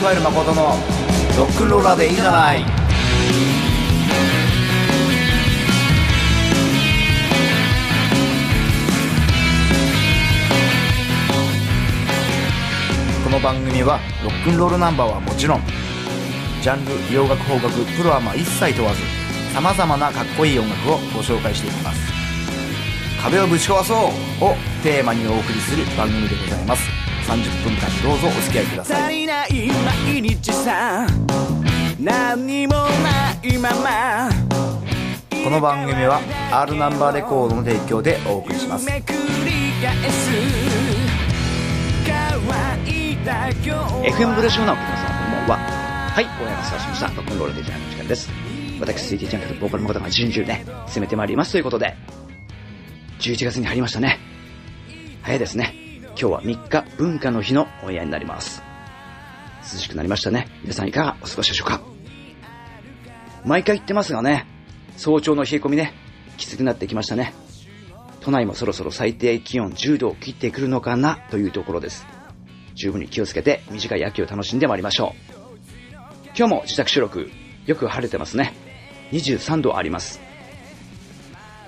加える誠のロックンローラーでいいじゃない。この番組はロックンロールナンバーはもちろんジャンル洋楽邦楽プロアマ一切問わずさまざまなかっこいい音楽をご紹介していきます。壁をぶち壊そうをテーマにお送りする番組でございます。30分間どうぞお付き合いください。足りない毎日さ何にもないまま。この番組は R ナンバーレコードの提供でお送りします。FM ブレショーナーの皆さんこんばんは。はい大山さしました。ロックンロールデジャーの時間です。私 3D ジャンクとボーカルの方が順々ね攻めてまいりますということで11月に入りましたね。早いですね今日は3日文化の日のオンエアになります。涼しくなりましたね。皆さんいかがお過ごしでしょうか？毎回言ってますがね早朝の冷え込みねきつくなってきましたね。都内もそろそろ最低気温10度を切ってくるのかな？というところです。十分に気をつけて短い秋を楽しんでまいりましょう。今日も自宅収録よく晴れてますね。23度あります。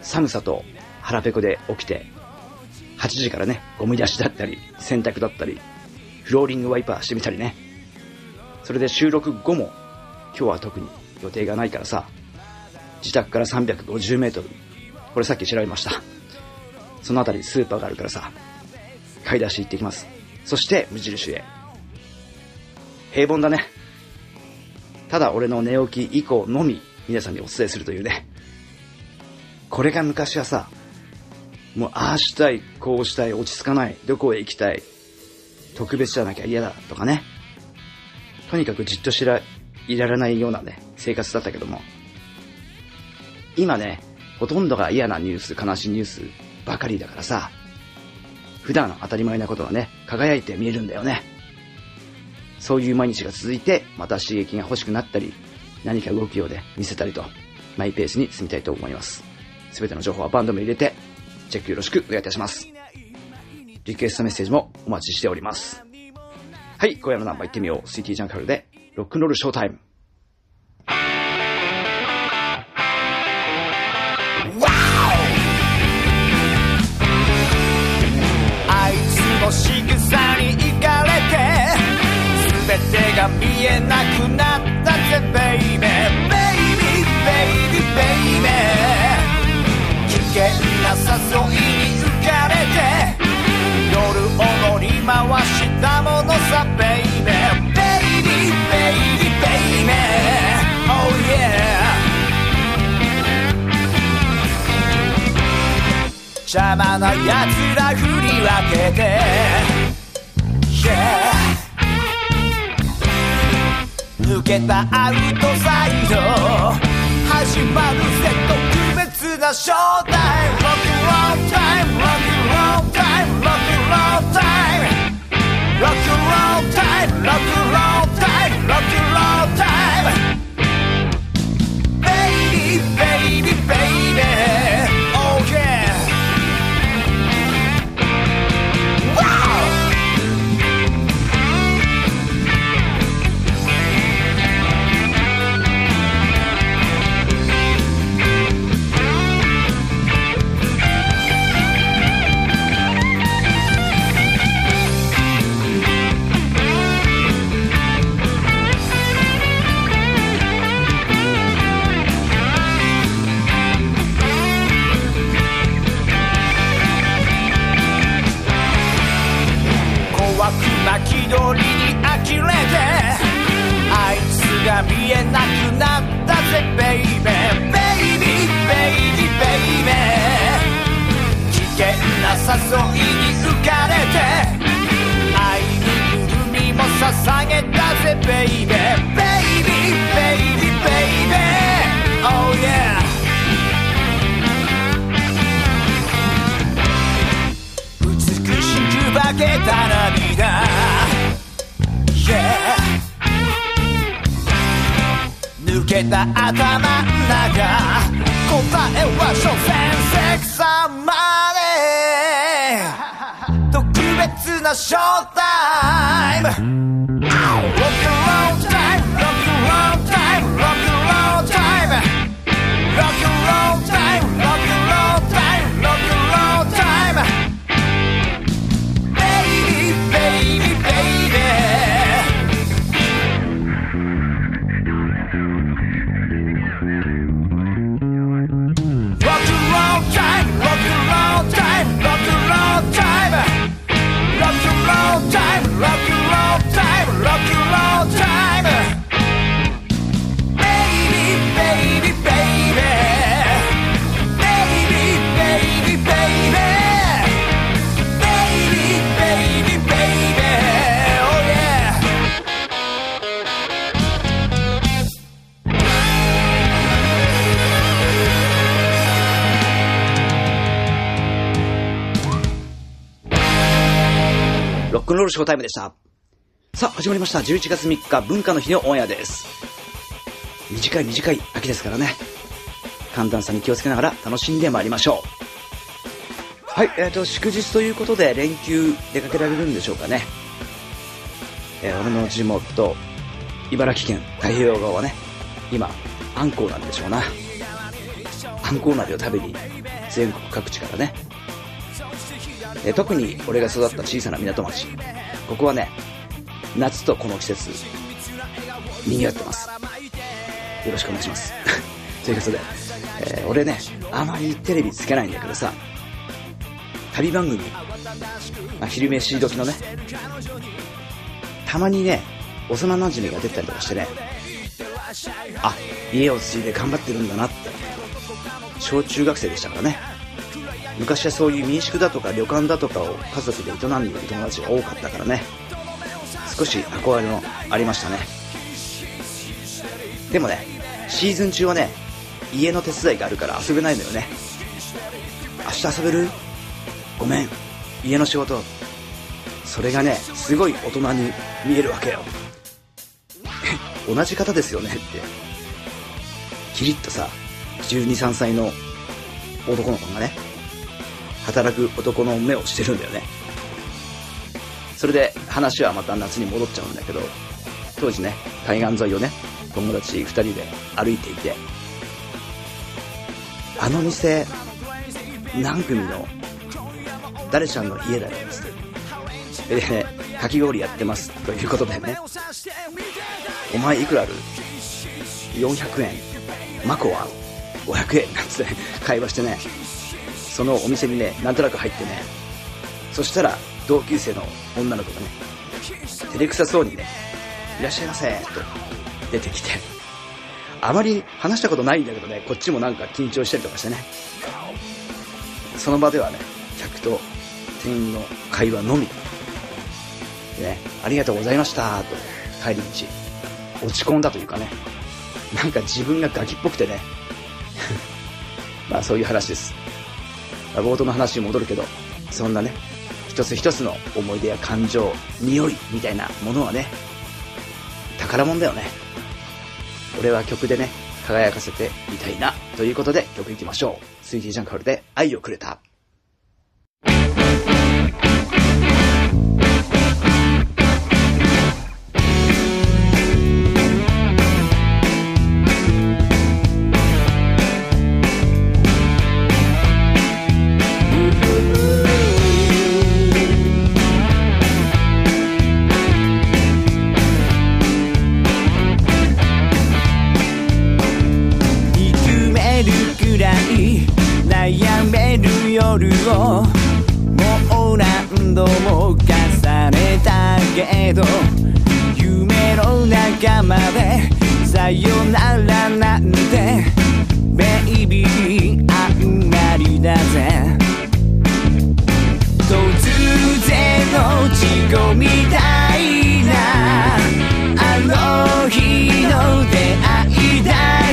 寒さと腹ペコで起きて8時からねゴミ出しだったり洗濯だったりフローリングワイパーしてみたりね。それで収録後も今日は特に予定がないからさ自宅から350メートルこれさっき調べました。そのあたりスーパーがあるからさ買い出し行ってきます。そして無印へ。平凡だね。ただ俺の寝起き以降のみ皆さんにお伝えするというね。これが昔はさもうああしたいこうしたい落ち着かないどこへ行きたい特別じゃなきゃ嫌だとかね。とにかくじっとしらいられないようなね生活だったけども。今ねほとんどが嫌なニュース悲しいニュースばかりだからさ。普段当たり前なことがね輝いて見えるんだよね。そういう毎日が続いてまた刺激が欲しくなったり何か動きをね見せたりとマイペースに進みたいと思います。すべての情報はバンドも入れてチェックよろしくお願いいたします。リクエストメッセージもお待ちしております。はい今夜のナンバー行ってみよう。CT ジャンカルでロックンロールショータイム。あいつの仕草に行かれて全てが見えなくなったぜベイベーベイビーベイビーベイベー回したものさベイベーベイビーベイビーベイベー Oh yeah 邪魔な奴ら振り分けて。Yeah 抜けたアウトサイド。始まるぜ特別なショータイム the wrong まで特別なショータイム。ルショータイムでした。さあ、始まりました。11月3日文化の日のオンエアです。短い短い秋ですからね。寒暖差に気をつけながら楽しんでまいりましょう。はい、えっ、と、祝日ということで連休出かけられるんでしょうかね。えー俺の地元、茨城県太平洋側はね、今、あんこうなんでしょうな。あんこう鍋を食べに全国各地からね。え特に俺が育った小さな港町。ここはね、夏とこの季節、賑わってます。よろしくお願いします。ということで、えー俺ね、あまりテレビつけないんだけどさ、旅番組、まあ、昼飯時のね、たまにね、幼馴染が出たりとかしてね、あ、家を継いで頑張ってるんだなって、小中学生でしたからね。昔はそういう民宿だとか旅館だとかを家族で営んでいる友達が多かったからね、少し憧れもありましたね。でもね、シーズン中はね、家の手伝いがあるから遊べないのよね。明日遊べる？ごめん、家の仕事。それがね、すごい大人に見えるわけよ。同じ方ですよねって。キリッとさ、12、3歳の男の子がね、働く男の目をしてるんだよね。それで話はまた夏に戻っちゃうんだけど、当時ね、海岸沿いをね、友達2人で歩いていて、あの店、何組の誰ちゃんの家だよ、つって。で、かき氷やってます、ということでね、お前いくらある ?400 円。マコは500円なんつって会話してね、そのお店にね、なんとなく入ってね、そしたら同級生の女の子がね、照れくさそうにね、いらっしゃいませ、と出てきて、あまり話したことないんだけどね、こっちもなんか緊張したりとかしてね、その場ではね、客と店員の会話のみ。でね、ありがとうございました、と帰り道、落ち込んだというかね、なんか自分がガキっぽくてね、まあそういう話です。冒頭の話に戻るけど、そんなね、一つ一つの思い出や感情、匂いみたいなものはね、宝物だよね。俺は曲でね、輝かせていたいな。ということで曲いきましょう。スイーティージャンカルで愛をくれた。悩める夜をもう何度も重ねたけど夢の中までさよならなんてベイビーあんまりだぜ。突然の事故みたいなあの日の出会いだ。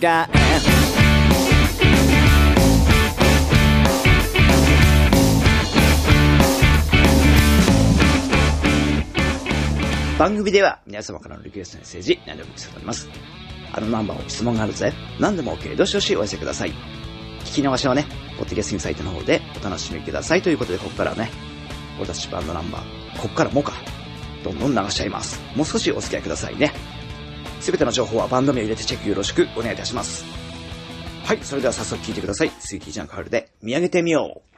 中へ番組では皆様からのリクエストメッセージ何でも受け付けております。あのナンバーを質問があるぜ。何でも OK。どしどしお寄せください。聞き逃しはね、ポッドキャスティングサイトの方でお楽しみください。ということで、ここからね、俺たちバンドナンバー、ここからもか、どんどん流しちゃいます。もう少しお付き合いくださいね。全ての情報は番組を入れてチェックよろしくお願いいたします。はい、それでは早速聞いてください。スイキージャンカールで見上げてみよう。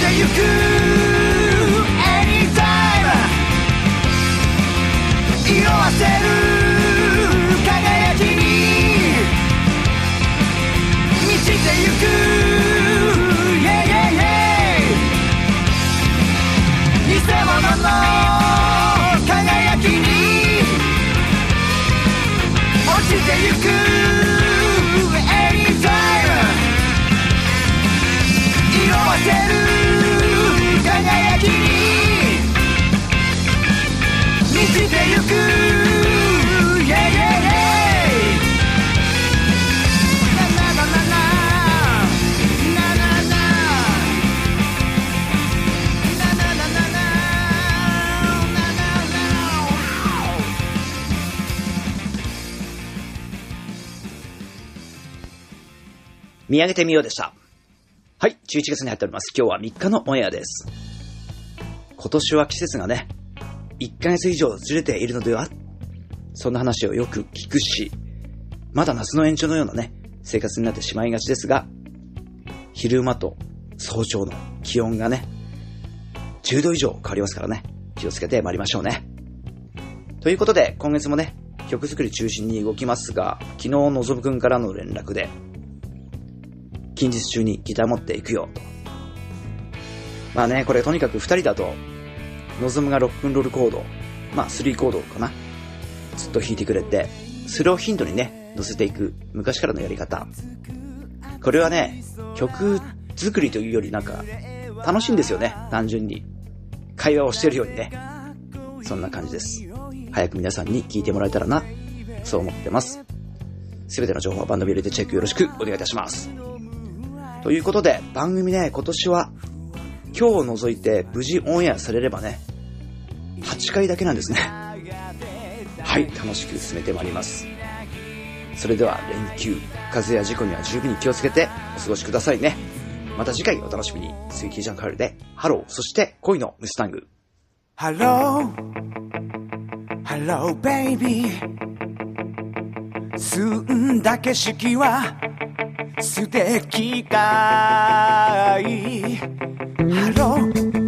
てゆく見上げてみようでした。はい、11月に入っております。今日は3日のオンエアです。今年は季節がね、1ヶ月以上ずれているのでは？そんな話をよく聞くし、まだ夏の延長のようなね、生活になってしまいがちですが、昼間と早朝の気温がね、10度以上変わりますからね、気をつけて参りましょうね。ということで、今月もね、曲作り中心に動きますが、昨日のぞぶくんからの連絡で、近日中にギター持っていくよ、と。まあね、これとにかく二人だと、のぞむがロックンロールコード、まあ3コードかな。ずっと弾いてくれて、それをヒントにね、乗せていく昔からのやり方。これはね、曲作りというよりなんか、楽しいんですよね、単純に。会話をしてるようにね。そんな感じです。早く皆さんに聞いてもらえたらな、そう思ってます。すべての情報はバンドビルでチェックよろしくお願いいたします。ということで、番組ね、今年は、今日を除いて無事オンエアされればね、8回だけなんですね。はい、楽しく進めてまいります。それでは連休、風や事故には十分に気をつけてお過ごしくださいね。また次回お楽しみに。スイキージャンカールで、ハロー、そして恋のムスタング。Hello? Hello baby 澄んだ景色はすてきかい。ハロー。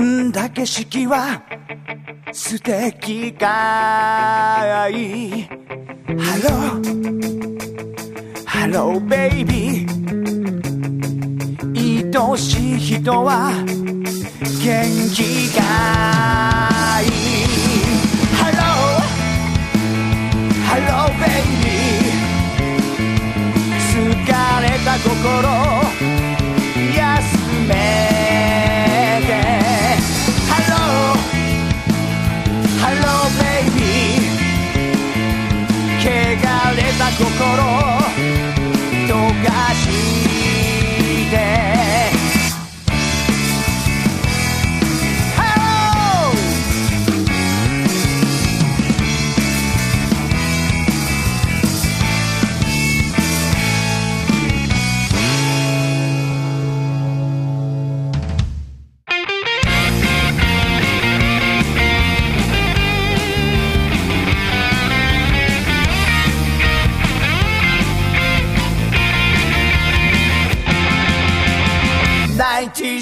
んだ景色は素敵かい Hello hello baby 愛しい人は元気かい Hello hello baby 疲れた心。corazón.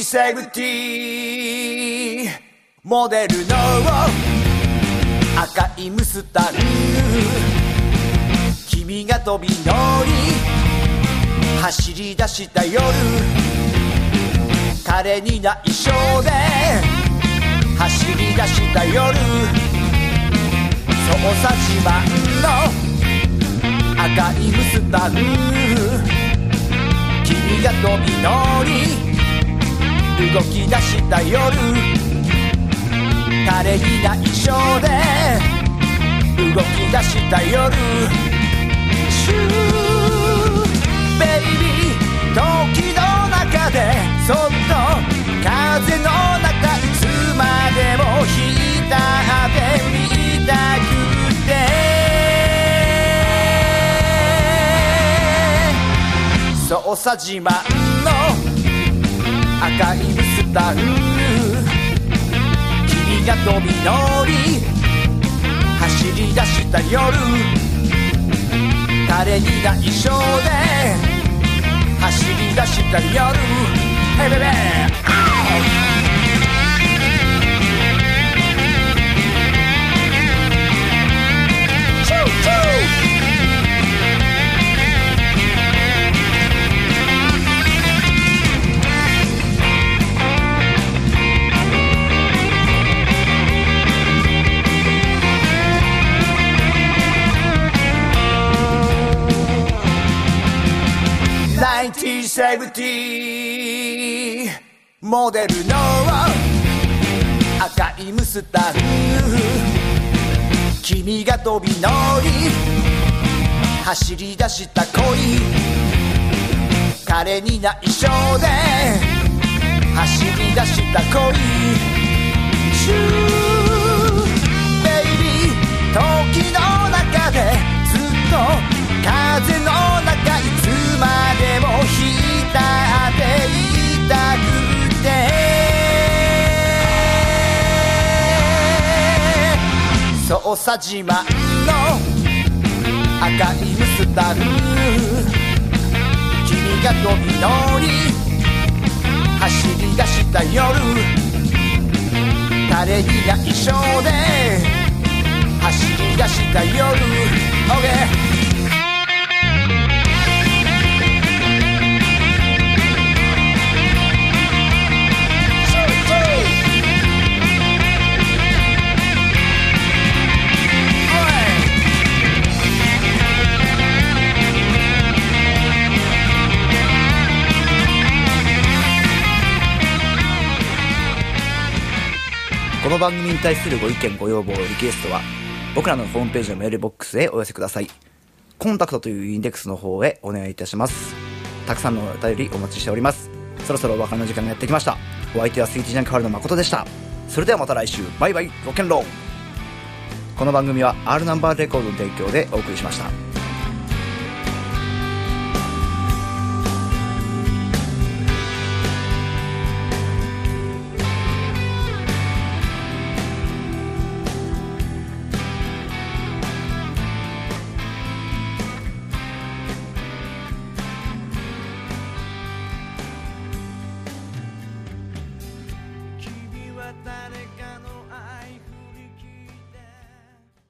1970モデルの赤いムスタン君が飛び乗り走り出した夜。彼に内緒で走り出した夜。そうさ自慢の赤いムスタン君が飛び乗り動き出した夜。彼に内緒で動き出した夜。シューベイビー時の中でそっと風の中いつまでも浸ってみたくて。そうさ自慢の赤いスタル君が飛び乗り。走り出した夜。誰に内緒で。走り出した夜。Hey baby! 1970モデルの赤いムスタン君が飛び乗り走り出した恋彼に内緒で走り出した恋シューベイビー時の中でずっと風のそうさ自慢の赤いムスタン君が飛び乗り走り出した夜垂れ着が衣装で走り出した夜。OK この番組に対するご意見ご要望リクエストは僕らのホームページのメールボックスへお寄せください。コンタクトというインデックスの方へお願いいたします。たくさんのお便りお待ちしております。そろそろお別れの時間がやってきました。お相手はスイーティジャンクハルの誠でした。それではまた来週。バイバイ。ロケンローこの番組は R ナンバーレコードの提供でお送りしました。